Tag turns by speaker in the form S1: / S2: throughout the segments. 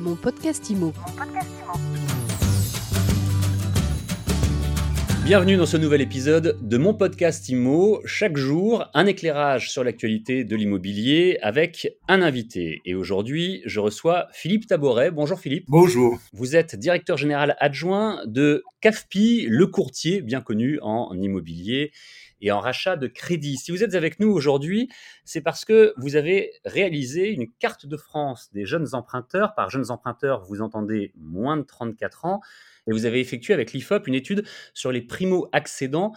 S1: Mon podcast IMO.
S2: Bienvenue dans ce nouvel épisode de mon podcast IMO. Chaque jour, un éclairage sur l'actualité de l'immobilier avec un invité. Et aujourd'hui, je reçois Philippe Taboret. Bonjour Philippe.
S3: Bonjour.
S2: Vous êtes directeur général adjoint de CAFPI, le courtier bien connu en immobilier et en rachat de crédit. Si vous êtes avec nous aujourd'hui, c'est parce que vous avez réalisé une carte de France des jeunes emprunteurs. Par jeunes emprunteurs, vous entendez moins de 34 ans. Et vous avez effectué avec l'IFOP une étude sur les primo-accédants,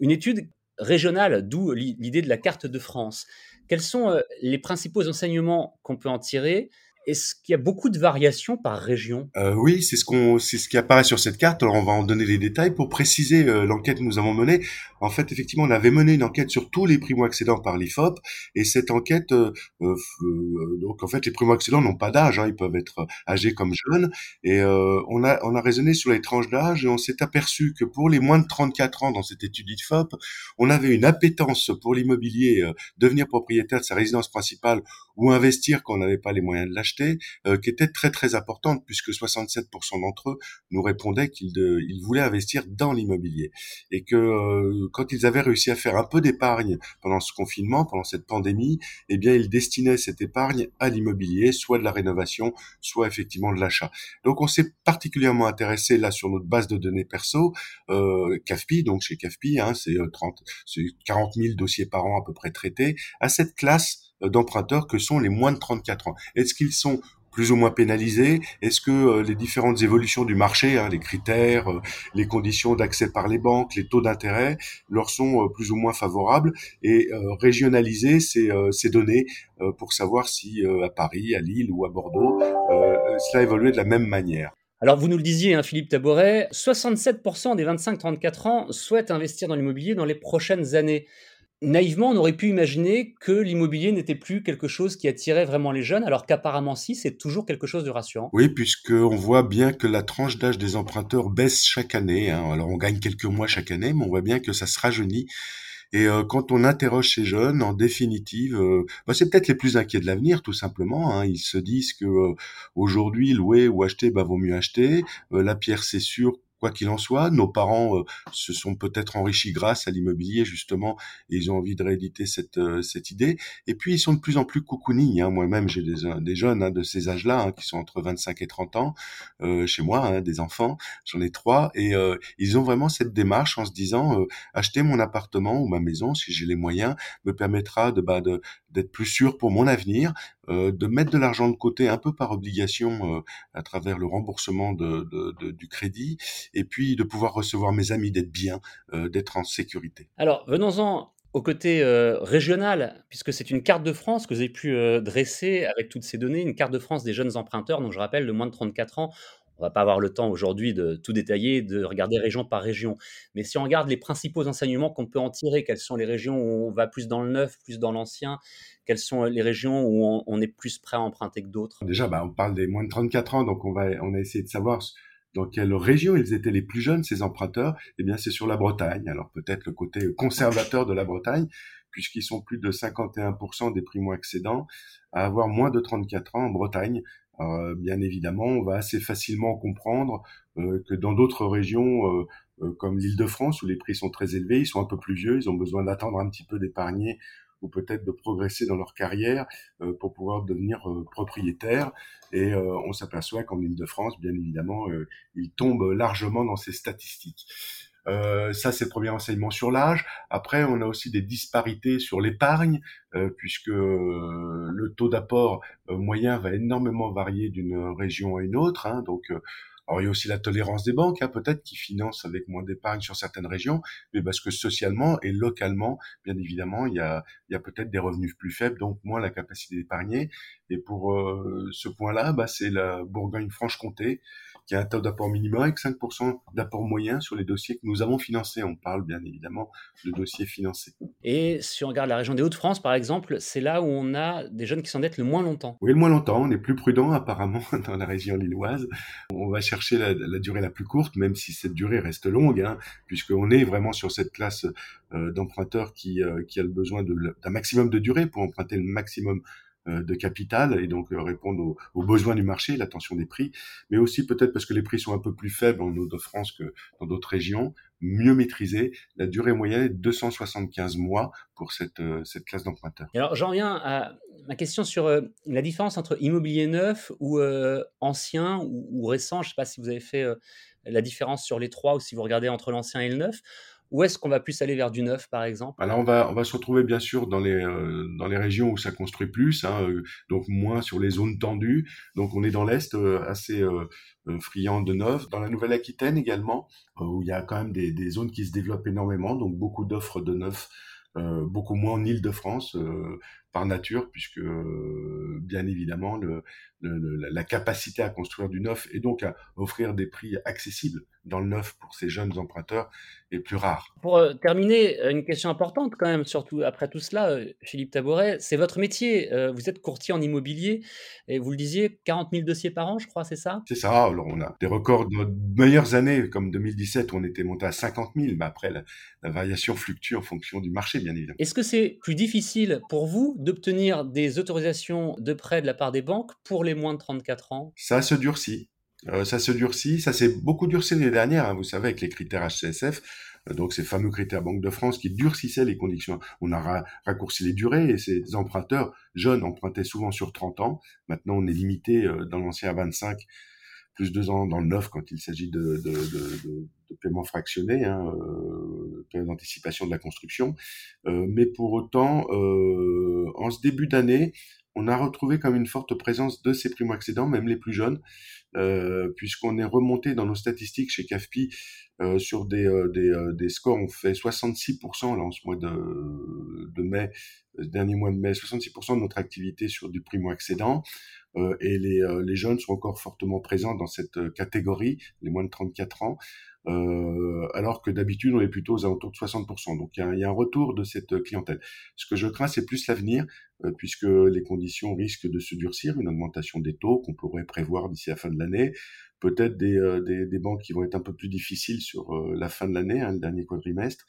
S2: une étude régionale, d'où l'idée de la carte de France. Quels sont euh, les principaux enseignements qu'on peut en tirer? Est-ce qu'il y a beaucoup de variations par région?
S3: Euh, Oui, c'est ce qui apparaît sur cette carte. Alors on va en donner les détails pour préciser euh, l'enquête que nous avons menée. En fait, effectivement, on avait mené une enquête sur tous les primo-accédants par l'IFOP, et cette enquête, euh, euh, euh, donc en fait, les primo-accédants n'ont pas d'âge, hein, ils peuvent être âgés comme jeunes, et on a on a raisonné sur les tranches d'âge, et on s'est aperçu que pour les moins de 34 ans dans cette étude IFOP, on avait une appétence pour l'immobilier, devenir propriétaire de sa résidence principale ou investir quand on n'avait pas les moyens de l'acheter euh, qui était très très importante puisque 67% d'entre eux nous répondaient qu'ils ils voulaient investir dans l'immobilier et que euh, quand ils avaient réussi à faire un peu d'épargne pendant ce confinement, pendant cette pandémie, eh bien ils destinaient cette épargne à l'immobilier, soit de la rénovation, soit effectivement de l'achat. Donc on s'est particulièrement intéressé là sur notre base de données perso, euh, CAFPI, donc chez CAFPI, hein, c'est 30, euh, c'est 40 000 dossiers par an à peu près traités, à cette classe euh, d'emprunteurs que sont les moins de 34 ans. Est-ce qu'ils sont plus ou moins pénalisés Est-ce que euh, les différentes évolutions du marché, hein, les critères, euh, les conditions d'accès par les banques, les taux d'intérêt, leur sont plus ou moins favorables et régionaliser ces, ces données pour savoir si à Paris, à Lille ou à Bordeaux, cela évoluait de la même manière?
S2: Alors, vous nous le disiez, hein, Philippe Taboret, 67% des 25-34 ans souhaitent investir dans l'immobilier dans les prochaines années naïvement, on aurait pu imaginer que l'immobilier n'était plus quelque chose qui attirait vraiment les jeunes, alors qu'apparemment si, c'est toujours quelque chose de rassurant.
S3: Oui, puisqu'on voit bien que la tranche d'âge des emprunteurs baisse chaque année. Hein. Alors on gagne quelques mois chaque année, mais on voit bien que ça se rajeunit. Et euh, quand on interroge ces jeunes, en définitive, euh, bah, c'est peut-être les plus inquiets de l'avenir, tout simplement. Hein. Ils se disent que euh, aujourd'hui, louer ou acheter, bah, vaut mieux acheter. la pierre, c'est sûr quoi qu'il en soit, nos parents euh, se sont peut-être enrichis grâce à l'immobilier justement, et ils ont envie de rééditer cette euh, cette idée. Et puis ils sont de plus en plus cocooning. Hein. Moi-même, j'ai des, des jeunes hein, de ces âges-là hein, qui sont entre 25 et 30 ans euh, chez moi, hein, des enfants. J'en ai trois, et ils ont vraiment cette démarche en se disant acheter mon appartement ou ma maison si j'ai les moyens me permettra de bah, de d'être plus sûr pour mon avenir, euh, de mettre de l'argent de côté un peu par obligation euh, à travers le remboursement du crédit, et puis de pouvoir recevoir mes amis, d'être bien, euh, d'être en sécurité.
S2: Alors, venons-en au côté régional, puisque c'est une carte de France que vous avez pu dresser avec toutes ces données, une carte de France des jeunes emprunteurs, donc je rappelle, de moins de 34 ans. On va pas avoir le temps aujourd'hui de tout détailler, de regarder région par région. Mais si on regarde les principaux enseignements qu'on peut en tirer, quelles sont les régions où on va plus dans le neuf, plus dans l'ancien, quelles sont les régions où on, est plus prêt à emprunter que d'autres?
S3: Déjà, bah, on parle des moins de 34 ans, donc on on a essayé de savoir dans quelle région ils étaient les plus jeunes, ces emprunteurs. Eh bien, c'est sur la Bretagne. Alors peut-être le côté conservateur de la Bretagne, puisqu'ils sont plus de 51% des primo-accédants à avoir moins de 34 ans en Bretagne. Alors, bien évidemment, on va assez facilement comprendre euh, que dans d'autres régions, euh, euh, comme l'Île-de-France, où les prix sont très élevés, ils sont un peu plus vieux, ils ont besoin d'attendre un petit peu d'épargner ou peut-être de progresser dans leur carrière euh, pour pouvoir devenir euh, propriétaire. Et euh, on s'aperçoit qu'en Ile-de-France, bien évidemment, ils tombent largement dans ces statistiques. Euh, ça, c'est le premier enseignement sur l'âge. Après, on a aussi des disparités sur l'épargne, euh, puisque le taux d'apport moyen va énormément varier d'une région à une autre. Hein, donc, alors il y a aussi la tolérance des banques, hein, peut-être, qui financent avec moins d'épargne sur certaines régions, mais parce que socialement et localement, bien évidemment, il y a, il y a peut-être des revenus plus faibles, donc moins la capacité d'épargner. Et pour euh, ce point-là, bah, c'est la Bourgogne-Franche-Comté qui a un taux d'apport minimum avec 5% d'apport moyen sur les dossiers que nous avons financés. On parle bien évidemment de dossiers financés.
S2: Et si on regarde la région des Hauts-de-France, par exemple, c'est là où on a des jeunes qui s'endettent le moins longtemps.
S3: Oui, le moins longtemps. On est plus prudent apparemment dans la région lilloise. On va chercher la, durée la plus courte, même si cette durée reste longue, hein, puisqu'on est vraiment sur cette classe euh, d'emprunteurs qui, euh, qui a le besoin d'un maximum de durée pour emprunter le maximum de capital et donc répondre aux, besoins du marché, la tension des prix, mais aussi peut-être parce que les prix sont un peu plus faibles en Ile-de-France que dans d'autres régions, mieux maîtriser. La durée moyenne est de 275 mois pour cette, cette classe d'emprunteurs.
S2: Alors j'en viens à ma question sur la différence entre immobilier neuf ou ancien ou, récent. Je ne sais pas si vous avez fait la différence sur les trois ou si vous regardez entre l'ancien et le neuf. Où est-ce qu'on va plus aller vers du neuf, par exemple?
S3: Alors on va on va se retrouver bien sûr dans les euh, dans les régions où ça construit plus, hein, euh, donc moins sur les zones tendues. Donc on est dans l'est euh, assez friand de neuf. Dans la Nouvelle-Aquitaine également, où il y a quand même des, des zones qui se développent énormément, donc beaucoup d'offres de neuf beaucoup moins en Île-de-France par nature, puisque euh, bien évidemment le, la capacité à construire du neuf et donc à offrir des prix accessibles dans le neuf pour ces jeunes emprunteurs est plus rare.
S2: Pour terminer, une question importante quand même, surtout après tout cela, Philippe Tabouret, c'est votre métier. vous êtes courtier en immobilier et vous le disiez, 40 000 dossiers par an, je crois, c'est ça?
S3: C'est ça. Alors on a des records de nos meilleures années, comme 2017 où on était monté à 50 000, mais après la, la variation fluctue en fonction du marché, bien évidemment.
S2: Est-ce que c'est plus difficile pour vous d'obtenir des autorisations de prêt de la part des banques pour les moins de 34 ans
S3: Ça se durcit. Euh, ça se durcit, ça s'est beaucoup durci l'année dernière, hein, vous savez, avec les critères HCSF, euh, donc ces fameux critères Banque de France qui durcissaient les conditions. On a raccourci les durées et ces emprunteurs jeunes empruntaient souvent sur 30 ans. Maintenant, on est limité euh, dans l'ancien à 25 plus deux ans dans le neuf quand il s'agit de, de, de, de, paiement fractionné, hein, euh, d'anticipation de la construction. Euh, mais pour autant, euh, en ce début d'année, on a retrouvé comme une forte présence de ces primo-accédants, même les plus jeunes, puisqu'on est remonté dans nos statistiques chez CAFPI sur des, scores, on fait 66% là en ce mois de, de mai, dernier mois de mai, 66% de notre activité sur du primo-accédant. Et les, les jeunes sont encore fortement présents dans cette catégorie, les moins de 34 ans. Euh, alors que d'habitude on est plutôt aux alentours de 60%. Donc il y, y a un retour de cette clientèle. Ce que je crains, c'est plus l'avenir, euh, puisque les conditions risquent de se durcir, une augmentation des taux qu'on pourrait prévoir d'ici la fin de l'année, peut-être des, euh, des, des, banques qui vont être un peu plus difficiles sur la fin de l'année, hein, le dernier quadrimestre.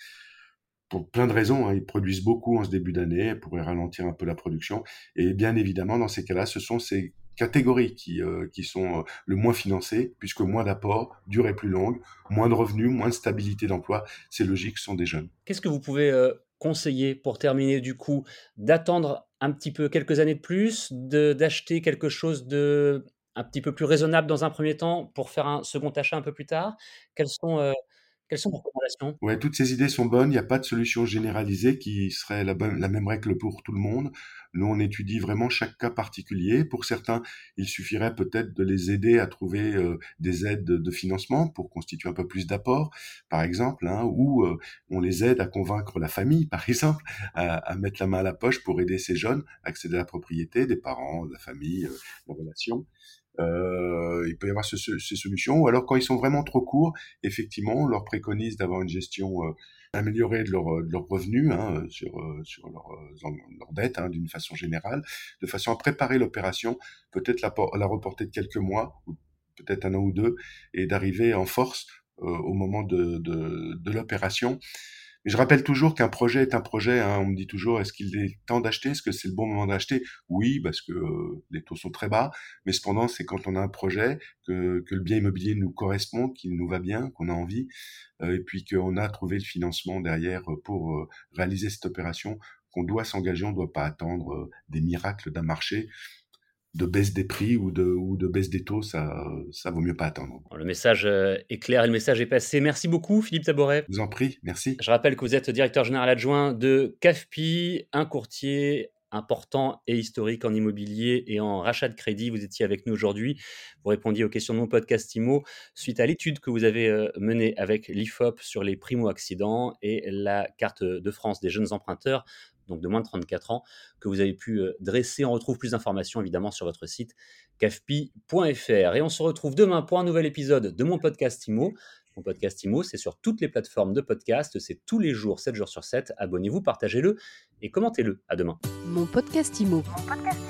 S3: Pour plein de raisons, hein, ils produisent beaucoup en ce début d'année, pourraient ralentir un peu la production. Et bien évidemment, dans ces cas-là, ce sont ces catégories qui, euh, qui sont euh, le moins financées, puisque moins d'apports, durée plus longue, moins de revenus, moins de stabilité d'emploi. C'est logique, ce sont des jeunes.
S2: Qu'est-ce que vous pouvez euh, conseiller pour terminer du coup D'attendre un petit peu quelques années de plus, d'acheter quelque chose de un petit peu plus raisonnable dans un premier temps pour faire un second achat un peu plus tard? Quels sont quelles sont vos recommandations?
S3: Ouais, toutes ces idées sont bonnes. Il n'y a pas de solution généralisée qui serait la, la, même règle pour tout le monde. Nous, on étudie vraiment chaque cas particulier. Pour certains, il suffirait peut-être de les aider à trouver euh, des aides de, financement pour constituer un peu plus d'apport, par exemple, hein, ou euh, on les aide à convaincre la famille, par exemple, à, mettre la main à la poche pour aider ces jeunes à accéder à la propriété, des parents, de la famille, euh, la relation. Euh, il peut y avoir ce, ces solutions. Ou alors quand ils sont vraiment trop courts, effectivement, on leur préconise d'avoir une gestion euh, améliorée de leurs de leur revenus hein, sur, euh, sur leur, euh, leur dette hein, d'une façon générale, de façon à préparer l'opération, peut-être la, la reporter de quelques mois, ou peut-être un an ou deux, et d'arriver en force au moment de, de, de l'opération je rappelle toujours qu'un projet est un projet. Hein. On me dit toujours, est-ce qu'il est temps d'acheter? Est-ce que c'est le bon moment d'acheter? Oui, parce que euh, les taux sont très bas. Mais cependant, c'est quand on a un projet, que, le bien immobilier nous correspond, qu'il nous va bien, qu'on a envie, euh, et puis qu'on a trouvé le financement derrière pour euh, réaliser cette opération, qu'on doit s'engager. On ne doit pas attendre des miracles d'un marché de baisse des prix ou de, ou de baisse des taux, ça, ça vaut mieux pas attendre.
S2: Le message euh, est clair et le message est passé. Merci beaucoup, Philippe Taboret.
S3: Je vous en prie, merci.
S2: Je rappelle que vous êtes directeur général adjoint de CAFPI, un courtier important et historique en immobilier et en rachat de crédit. Vous étiez avec nous aujourd'hui. Vous répondiez aux questions de mon podcast IMO suite à l'étude que vous avez euh, menée avec l'IFOP sur les primo-accidents et la carte de France des jeunes emprunteurs donc de moins de 34 ans, que vous avez pu euh, dresser. On retrouve plus d'informations évidemment sur votre site cafpi.fr. Et on se retrouve demain pour un nouvel épisode de mon podcast IMO. Mon podcast IMO, c'est sur toutes les plateformes de podcast, c'est tous les jours, 7 jours sur 7. Abonnez-vous, partagez-le et commentez-le. À demain.
S1: Mon podcast IMO. Mon podcast